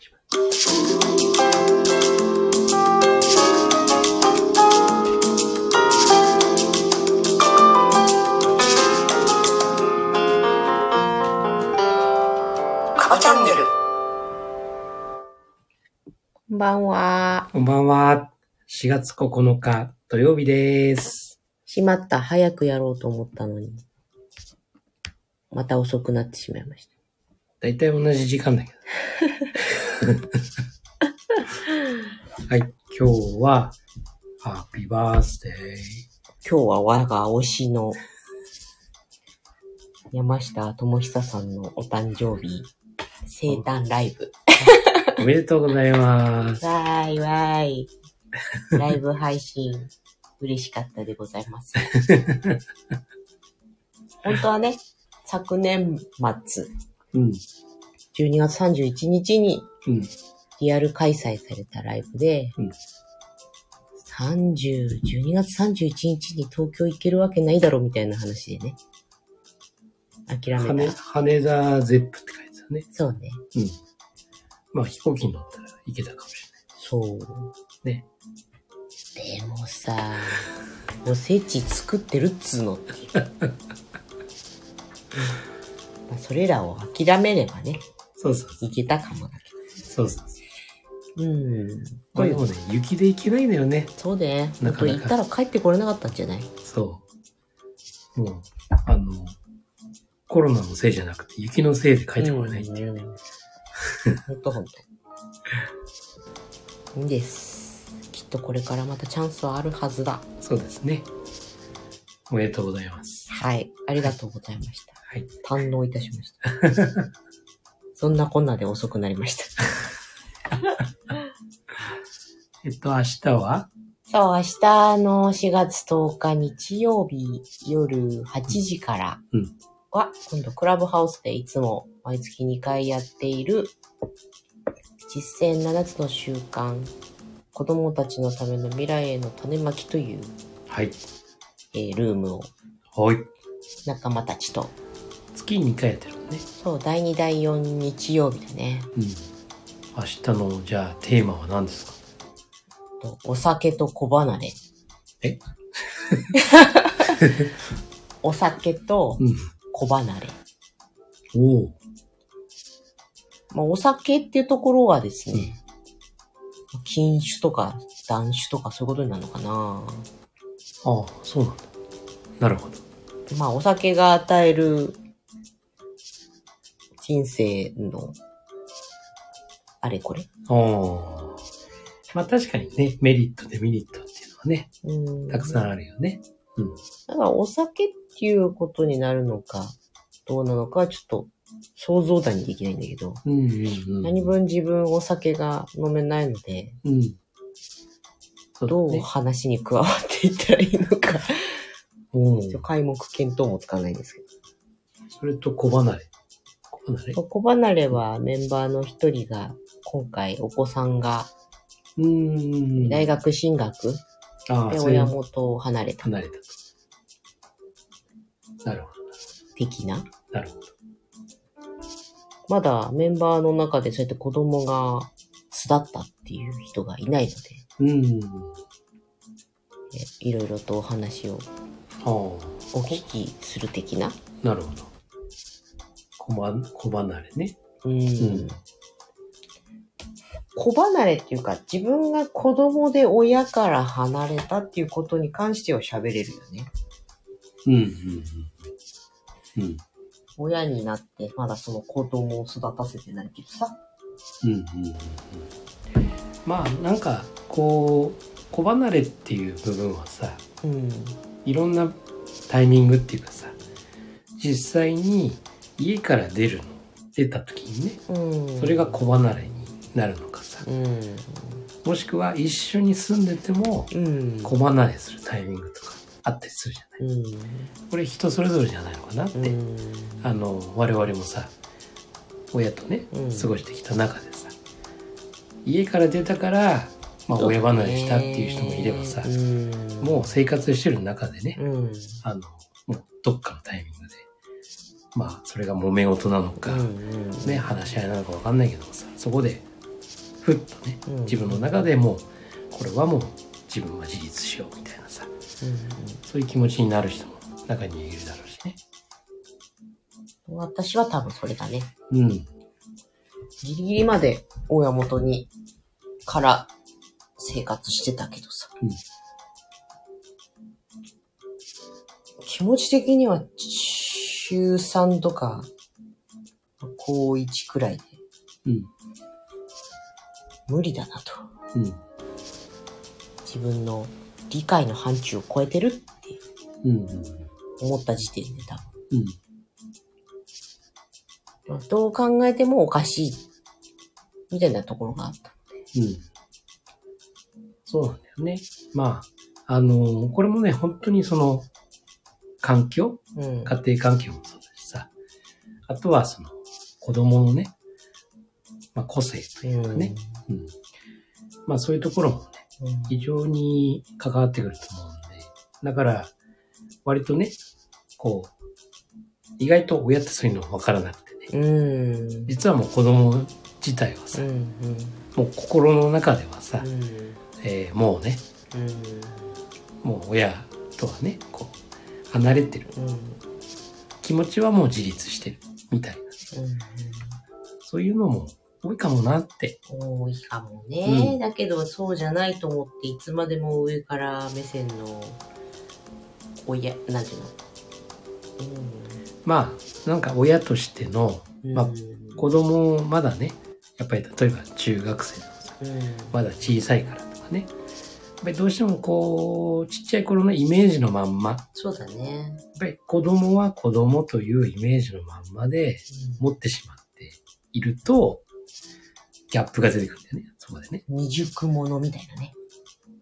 カバチャンネル。こんばんは。こんばんは。4月9日土曜日です。しまった。早くやろうと思ったのに。また遅くなってしまいました。だいたい同じ時間だけど。はい。今日は、ハッピーバースデー。今日は我が推しの山下智久さんのお誕生日、生誕ライブ。おめでとうございます。わーいわーい。ライブ配信、嬉しかったでございます。本当はね、昨年末、うん。12月31日にうん。リアル開催されたライブで、うん30、12月31日に東京行けるわけないだろみたいな話でね。諦羽めた。羽田ゼップって書いてたね。そうね。うん。まあ飛行機に乗ったら行けたかもしそう。れない。ね。でもさ、おせち作ってるっつうの ってそれらを諦めればね、そうそうそう。いけたかもだけそうそうそう。ど。うん。これでもね、雪で行けないんだよね。そうね。なかなか行ったら帰ってこれなかったんじゃない？そう。もう、あの、コロナのせいじゃなくて、雪のせいで帰ってこれないっていうね。ほんとほんと。いいんです。きっとこれからまたチャンスはあるはずだ。そうですね。おめでとうございます。はい。ありがとうございました。はい。堪能いたしました。そんなこんなで遅くなりました。えっと、明日は？そう、明日の4月10日日曜日夜8時からうんは、今度クラブハウスでいつも毎月2回やっている実践7つの習慣子供たちのための未来への種まきという、はい。えールームをはい。仲間たちと、月に2回やってるもんね。そう、第2第4日曜日だね。うん。明日の、じゃあ、テーマは何ですか？とお酒と小離れ。え？お酒とうん。小離れ。おお。まあ、お酒っていうところはですね、禁酒とか断酒とかそういうことになるのかなああ、そうなんだ。なるほど。まあ、お酒が与える人生のあれこれ。ああ。まあ確かにね、メリット、デメリットっていうのはね、うん。たくさんあるよね。うん。だからお酒っていうことになるのか、どうなのかはちょっと想像だにできないんだけど、うんうんうん。何分自分お酒が飲めないので、うん。そうだどうね。話に加わっていったらいいのか、おちょ開目見当もつかないんですけど。それと小離れ。小離れ小離れはメンバーの一人が、今回お子さんがうーん。大学進学で親元を離れた離れたと。なるほ的な？ど。なるほど。まだメンバーの中でそうやって子供が巣立ったっていう人がいないので、うん。えいろいろとお話をあお聞きする的な？あ、なるほど。小ま小離れね。うん。ん子離れっていうか、自分が子供で親から離れたっていうことに関しては喋れるよね。うん、うん、うん。うん、親になって、まだその子供を育たせてないけどさ。うん、うんうん。まあ、なんか、こう、子離れっていう部分はさ、うん。いろんなタイミングっていうかさ、実際に家から出るの、出た時にね、うん。それが子離れになるのかさ、うん。もしくは一緒に住んでてもうん。子離れするタイミングとかあったりするじゃない？うん。これ人それぞれじゃないのかなって、うん。あの我々もさ親とねうん過ごしてきた中でさ、家から出たから、まあ、親離れしたっていう人もいればさ、うん。もう生活してる中でね、うん。あのもうどっかのタイミングでまあそれが揉め事なのか、うん。ね話し合いなのか分かんないけどもさそこでふっとね、うん自分の中でもう、これはもう自分は自立しようみたいなさ、そういう気持ちになる人も中にはいるだろうしね。うん、私は多分それだね。うん。ギリギリまで親元に、から生活してたけどさ。うん気持ち的には中3とか、高1くらいでうん。無理だなと。うん。自分の理解の範疇を超えてるってうん。思った時点で多うん。分。どう考えてもおかしい。みたいなところがあった。うん。そうなんだよね。まあ、あのこれもね、本当にその、環境うん。家庭環境もそうだしさ。あとはその、子供のね、まあ個性というかね。うん。まあそういうところもね、うん。非常に関わってくると思うんで。だから、割とね、こう、意外と親ってそういうの分からなくてね。うん。実はもう子供自体はさ、うん。うん。もう心の中ではさ、うん。えーもうね、もう親とはね、こう、離れてる。うん。気持ちはもう自立してる。みたいな。そういうのも多いかもなって。多いかもね、うんだけどそうじゃないと思っていつまでも上から目線の親なんていうの？まあ、なんか親としての、うんまあ子供まだね、やっぱり例えば中学生でもさ、うんまだ小さいからとかね。やっぱりどうしてもこう、ちっちゃい頃のイメージのまんま、やっそうだね、ぱり子供は子供というイメージのまんまで持ってしまっていると、ギャップが出てくるんだよね、そこでね。未熟者みたいなね、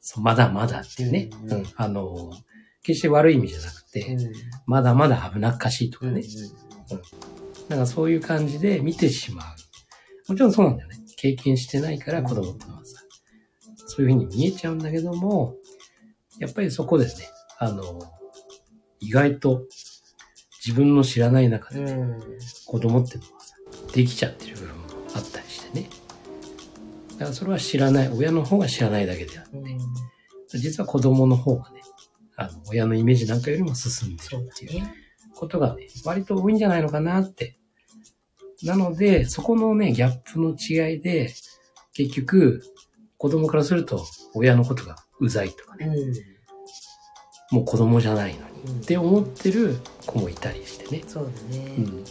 そうまだまだっていうね。うんうん。あの、決して悪い意味じゃなくて、まだまだ危なっかしいとかね。なんかそういう感じで見てしまう。もちろんそうなんだよね。経験してないから子供ってのはさ、そういうふうに見えちゃうんだけども、やっぱりそこでね、あの、意外と自分の知らない中で子供ってのはさ、できちゃってる部分もあったりしてね。だからそれは知らない、親の方が知らないだけであって、うん実は子供の方がね、あの、親のイメージなんかよりも進んでそうだるっていうねことがね、割と多いんじゃないのかなって。なので、そこのね、ギャップの違いで、結局、子供からすると、親のことがうざいとかね、もう子供じゃないのに、うんって思ってる子もいたりしてね。そうだね、うん。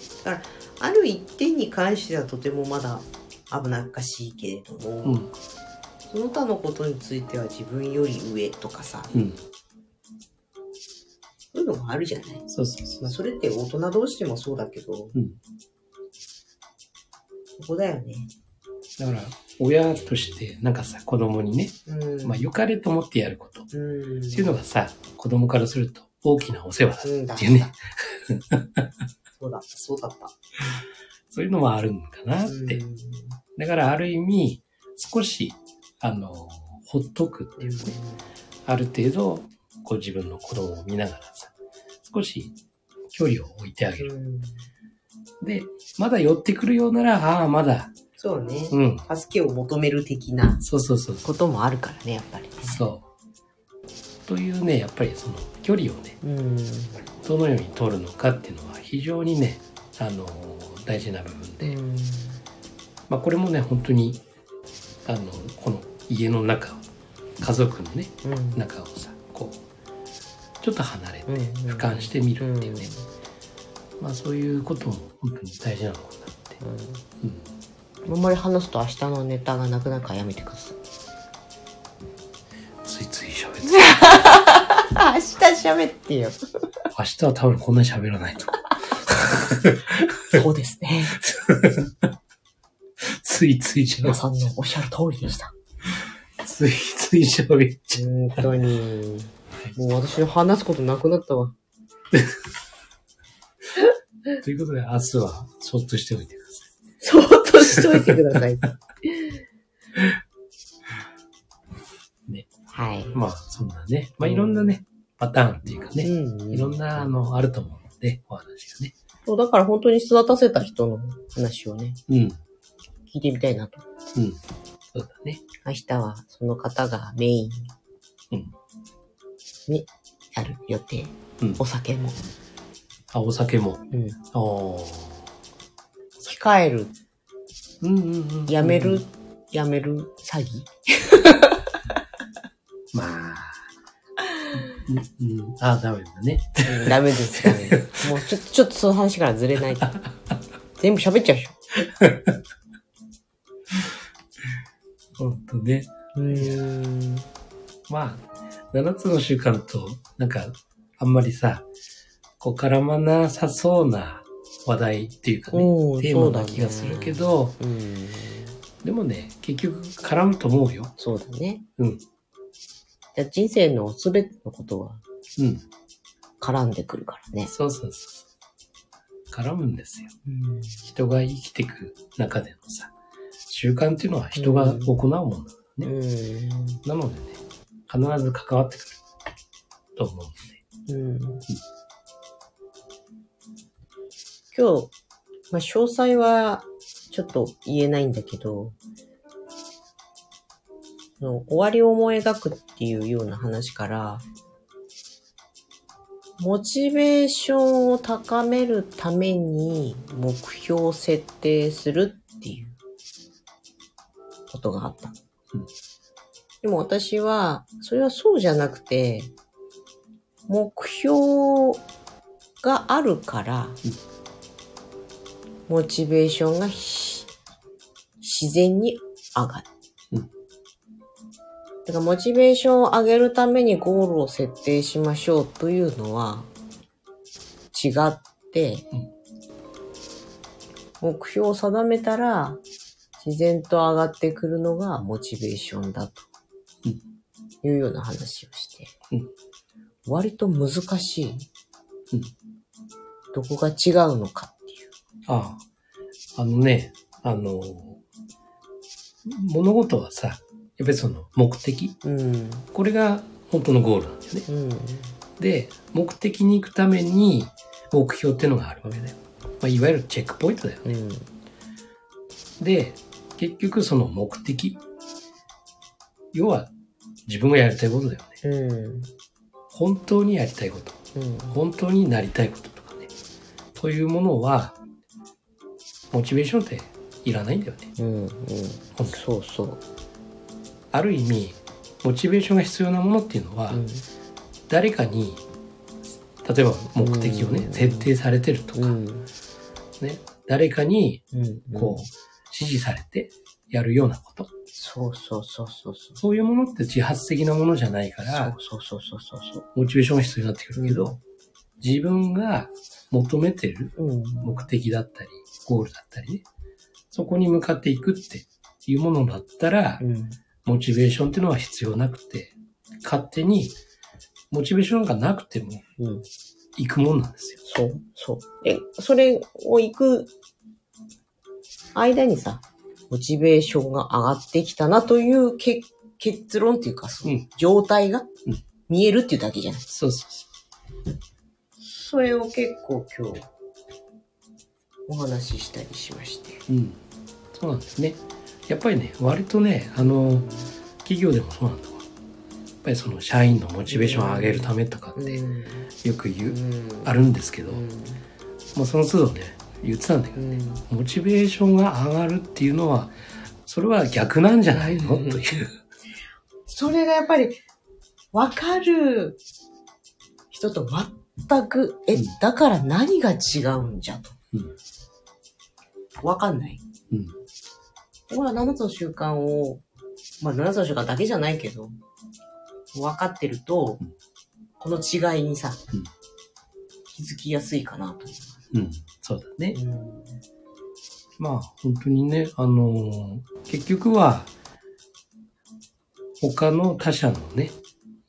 ある一点に関してはとてもまだ危なっかしいけれども、うん。その他のことについては自分より上とかさ、うん。そういうのもあるじゃないそうそうそまあ、それって大人同士でもそうだけど、う。うん。そこだよね。だから、親として、なんかさ、子供にね、うん。まあ、良かれと思ってやること、っうん。ていうのがさ、子供からすると大きなお世話だっていうね、そうだった、そうだった。そういうのもあるのかなって。うんだから、ある意味、少し、あの、ほっとくっていうかね、ある程度、こう自分の子供を見ながらさ、少し距離を置いてあげる。うんで、まだ寄ってくるようなら、ああ、まだ、そうね。うん。助けを求める的なそうそうそう。こともあるからね、やっぱりね。そう。というね、やっぱりその距離をね、うん。どのように取るのかっていうのは非常にね、あの、大事な部分で、うんまあこれもね、本当に、あの、この家の中を、家族のね、うん中をさ、こう、ちょっと離れて、うん俯瞰してみるっていうね、まあそういうことも本当に大事なのかなって。うん。あんまり話すと明日のネタがなくなるからやめてください。ついつい喋って。明日喋ってよ。明日は多分こんなに喋らないと。そうですね。ついつい喋皆さんのおっしゃる通りでした。ついつい喋っちゃう。本当に。もう私の話すことなくなったわ。ということで、明日はそっとしておいてくださそーっとしといてください。ね。はいい。。まあ、そんなね。まあ、いろんなね、パターンっていうかね、うんいろんな、あの、あると思うので、お話がね。そう、だから本当に育たせた人の話をね、うん。聞いてみたいなと。うん。そうだね。明日はその方がメインうん。にやる予定。うんお酒も。あ、お酒も。うん。ああ。控える、うんうんうん。やめる、やめる？詐欺？まあ。うん、うん。あ、ダメだね。うんダメです、ダメ。もうちょっと、ちょっとその話からずれないと。全部喋っちゃうでしょ。ほんとね。うーん。まあ、7つの習慣と、なんか、あんまりさ、こう絡まなさそうな話題っていうかね、うんテーマな気がするけど、うん。でもね、結局絡むと思うよ。そうだね。うん。じゃあ人生のすべてのことはうん。絡んでくるからね。そうそうそう。絡むんですよ。うん。人が生きていく中でのさ、習慣っていうのは人が行うものだからね。うん。なのでね、必ず関わってくると思うので。うん今日、まあ、詳細はちょっと言えないんだけど、その終わりを思い描くっていうような話から、モチベーションを高めるために目標を設定するっていうことがあった。うんでも私は、それはそうじゃなくて、目標があるから、モチベーションがひ自然に上がる。うん。だからモチベーションを上げるためにゴールを設定しましょうというのは違って、目標を定めたら自然と上がってくるのがモチベーションだとうん。いうような話をして、うん。割と難しい、うん。どこが違うのか。ああ、あのね、あの、物事はさ、やっぱりその目的、うん。これが本当のゴールなんだよね。うん。で、目的に行くために目標っていうのがあるわけだよ。まあ、いわゆるチェックポイントだよね。うん。で、結局その目的。要は自分がやりたいことだよね。うん。本当にやりたいこと。うん。本当になりたいこととかね。というものは、モチベーションっていらないんだよね。うん。うん。そうそう。ある意味、モチベーションが必要なものっていうのは、うん。誰かに、例えば目的をね、うん設定されてるとか、うん。ね、誰かに、うん。こう、指示されてやるようなこと。そうそうそうそうそう。そういうものって自発的なものじゃないから、そうそうそうそうそう。モチベーションが必要になってくるけど、自分が求めてるうん。目的だったり、ゴールだったりね、そこに向かっていくっていうものだったら、うん。モチベーションっていうのは必要なくて、勝手に、モチベーションがなくてもうん。行くもんなんですよ。そう、そう。で、それを行く間にさ、モチベーションが上がってきたなというけ結論っていうか、そのうん状態がうん見えるっていうだけじゃない。そうそうそそれを結構今日、お話ししたりしまして。う。うん。そうなんですね。やっぱりね、割とね、あの、企業でもそうなんだわ。やっぱりその社員のモチベーションを上げるためとかってん。よく言う、うんあるんですけど、うん。まあその都度ね、言ってたんだけど、うん。モチベーションが上がるっていうのは、それは逆なんじゃないの？うんという。それがやっぱり、わかる人と全く、えうん、だから何が違うんじゃと。うんわかんない。うんこれは7つの習慣を、まあ7つの習慣だけじゃないけど、分かってると、うんこの違いにさ、うん気づきやすいかなとうん、そうだね。思う。まあ、本当にね、あのー結局は、他の他者のね、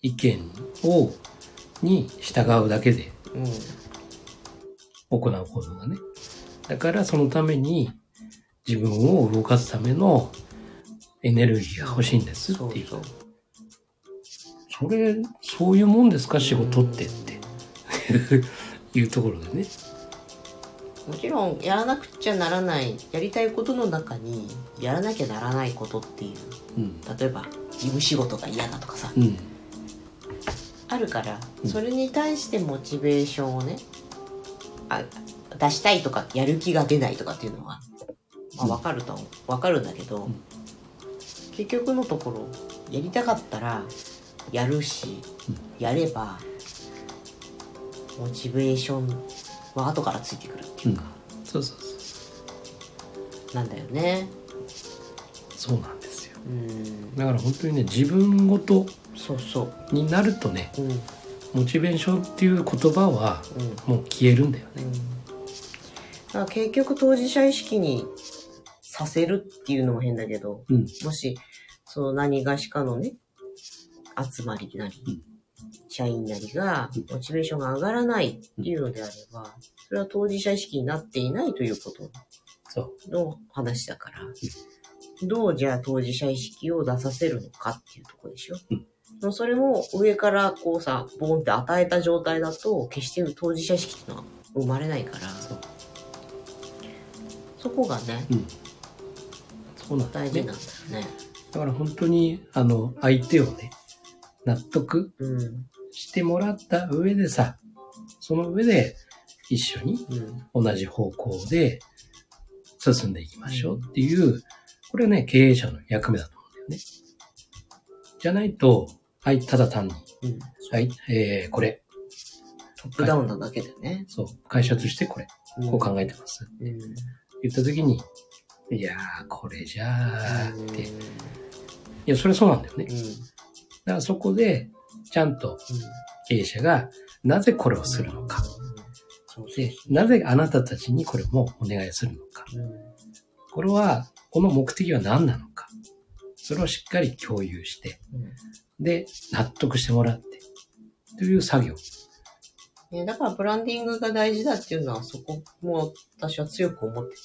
意見を、に従うだけで。行う行動がね。だからそのために自分を動かすためのエネルギーが欲しいんですっていう。そうそれ、そういうもんですか？仕事ってっていうところでね。もちろんやらなくちゃならないやりたいことの中にやらなきゃならないことっていううん。例えば事務仕事が嫌だとかさうん。あるからうんそれに対してモチベーションをねあ出したいとかやる気が出ないとかっていうのは、まあ、分かるとは分かるんだけど、ん。結局のところやりたかったらやるし、やればモチベーションは後からついてくるっていうか、そうそうそう。なんだよね。そうなんですよ。うん。だから本当にね、自分ごとそうそう。になるとね、うん。うんモチベーションっていう言葉はもう消えるんだよね。うん結局当事者意識にさせるっていうのも変だけど、うん。もし、その何がしかのね、集まりなり、うん社員なりが、モチベーションが上がらないっていうのであれば、それは当事者意識になっていないということ。の話だから、どうじゃあ当事者意識を出させるのかっていうところでしょ。うんそれも上からこうさ、ボーンって与えた状態だと、決して当事者意識っていうのは生まれないから、そこがね、うん。そうなん大事なん。だよね。だから本当に、あの、相手をね、納得うん。してもらった上でさ、その上で一緒にうん。同じ方向で進んでいきましょうっていう、これはね、経営者の役目だと思うんだよね。じゃないと、はい、ただ単に、うん。はい、えー、これ、トップダウンなだけだよね。そう、会社としてこれ、こう考えてます。うん。言った時に、いやー、これじゃあうんって。いや、それそうなんだよね。うん。だからそこで、ちゃんと経営者が、なぜこれをするのか。で、なぜあなたたちにこれもお願いするのか。うん。これは、この目的は何なのか。それをしっかり共有して、うんで、納得してもらって、という作業。ね、だからブランディングが大事だっていうのはそこも私は強く思ってて、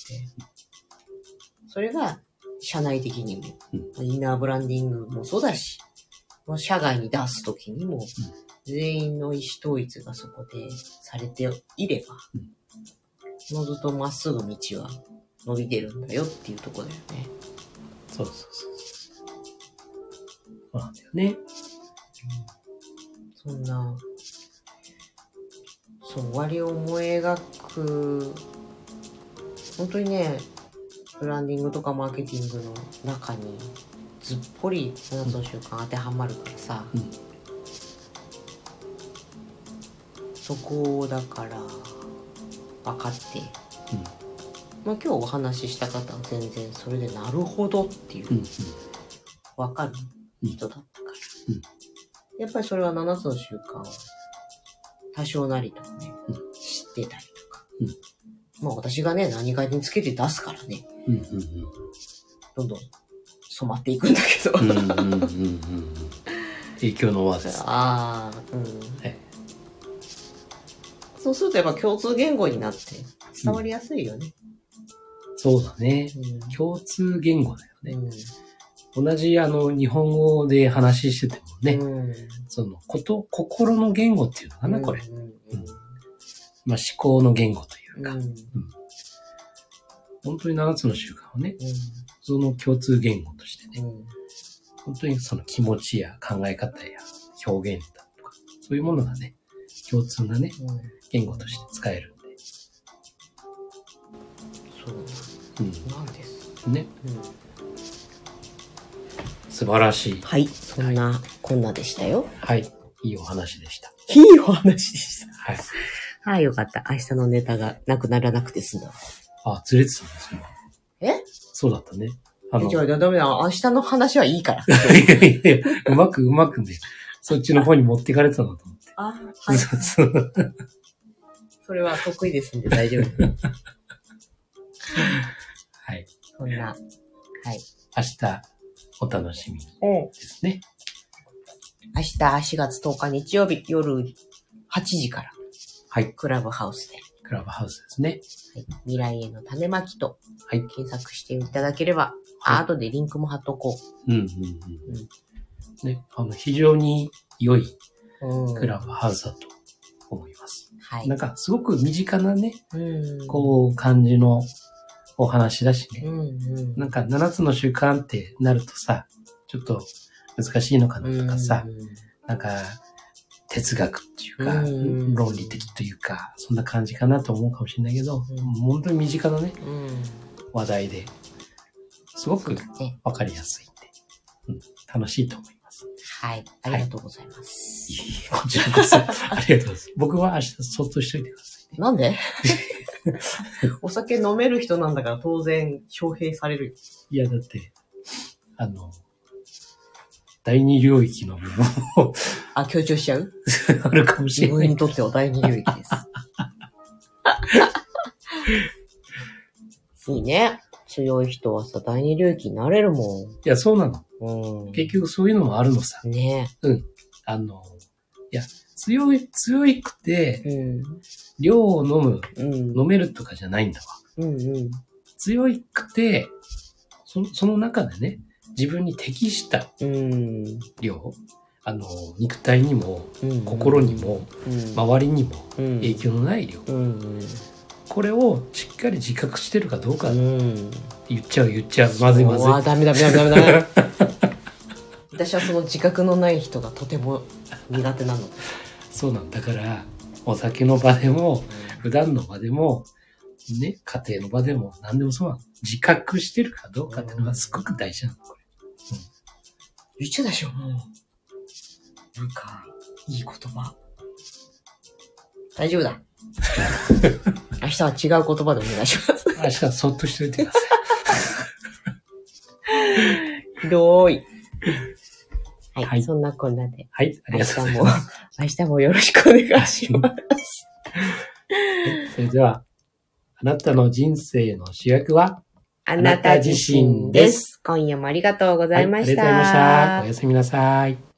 それが社内的にも、インナーブランディングもそうだし、もう社外に出すときにも、全員の意思統一がそこでされていれば、のずとまっすぐ道は伸びてるんだよっていうところだよね。そうそうそう。そうなんだよね。そんな、そう、終わりを思い描く、本当にね、ブランディングとかマーケティングの中に、ずっぽり7つの習慣当てはまるからさ、うんそこをだから、分かって、うん。まあ今日お話しした方は全然それでなるほどっていううん。うん。分かる人だったから。うんやっぱりそれは7つの習慣を多少なりともね、うん知ってたりとか。うんまあ私がね、何かにつけて出すからね、うん。うん。どんどん染まっていくんだけど。うん。うん。うん。うん。うん。影響の輪です。ああ、うん。はいそうするとやっぱ共通言語になって伝わりやすいよね。そうだね。うん共通言語だよね。うん同じあの日本語で話しててもね、うんそのこと、心の言語っていうのかな、これ。うんうん。まあ思考の言語というか、うん。うん。本当に7つの習慣をね、その共通言語としてね、うん。本当にその気持ちや考え方や表現だとか、そういうものがね、共通なね、うん。言語として使えるんで。そう。うなんです。ん。ね、うん素晴らしい。はい、そんな、こんなでしたよ。はい。いいお話でした。いいお話でした。はい。はい、よかった。明日のネタがなくならなくて済んだ。あ、ずれてたんですね。え？そうだったね。あの、え違う、ダメだ。明日の話はいいから。いやいやいやうまくうまくね、そっちの方に持ってかれてたんだと思って。あ、はい。そうそうそれは得意ですんで大丈夫。はい。そんな。はい。明日、お楽しみ。ですね。明日4月10日日曜日夜8時からはい。クラブハウスで、クラブハウスですね。はい、未来への種まきとはい検索していただければ、あ後でリンクも貼っとこうんうんうん。ね、あの、非常に良いうん。クラブハウスだと思います。はい。なんか、すごく身近なね、うん。こう、感じのお話だしね。うんうん。なんか、7つの習慣ってなるとさ、ちょっと難しいのかなとかさ、なんか、哲学っていうか、うん論理的というか、そんな感じかなと思うかもしれないけど、うん本当に身近なね、うん。うん。話題で、すごくね。わかりやすいんで、うん、楽しいと思います。はい。ありがとうございます。いえいえこちらこそ、ありがとうございます。僕は明日そっとしといてくださいね。なんで？お酒飲める人なんだから当然招聘されるよ。いや、だって、あの、第二領域の部分もあ、強調しちゃう？あるかもし自れない分に。とっては第二領域です。いいね。強い人はさ、第二領域になれるもいや、そうなの。ん。うん。結局そういうのもあるのさ。ねあの、いや、強い、強いくて、うん。量を飲む、うん。飲めるとかじゃないんだわ。うんうん。強いくて、そその中でね、自分に適したうん。量、あの、肉体にも、うん。心にも、うん、周りにもうん影響のない量。うん。これをしっかり自覚してるかどうかうん。言っちゃう言っちゃう。まずいまずい。あ、ダメダメダメダメダメ。私はその自覚のない人がとても苦手なの。そうなんだから、お酒の場でも、普段の場でも、ね、家庭の場でも、何でもそうなの。自覚してるかどうかっていうのがすごく大事なの。これ言っちゃうでしょ、もう。なんか、いい言葉。大丈夫だ。明日は違う言葉でお願いします。明日はそっとしておいてください。ひどい。はい、はいそんなこんなで。はい、あり明がとうござ日もいます。、明日もよろしくお願いします。それでは、あなたの人生の主役は？あなた自身です。今夜もありがとうございました。はいありがとうございました。おやすみなさい。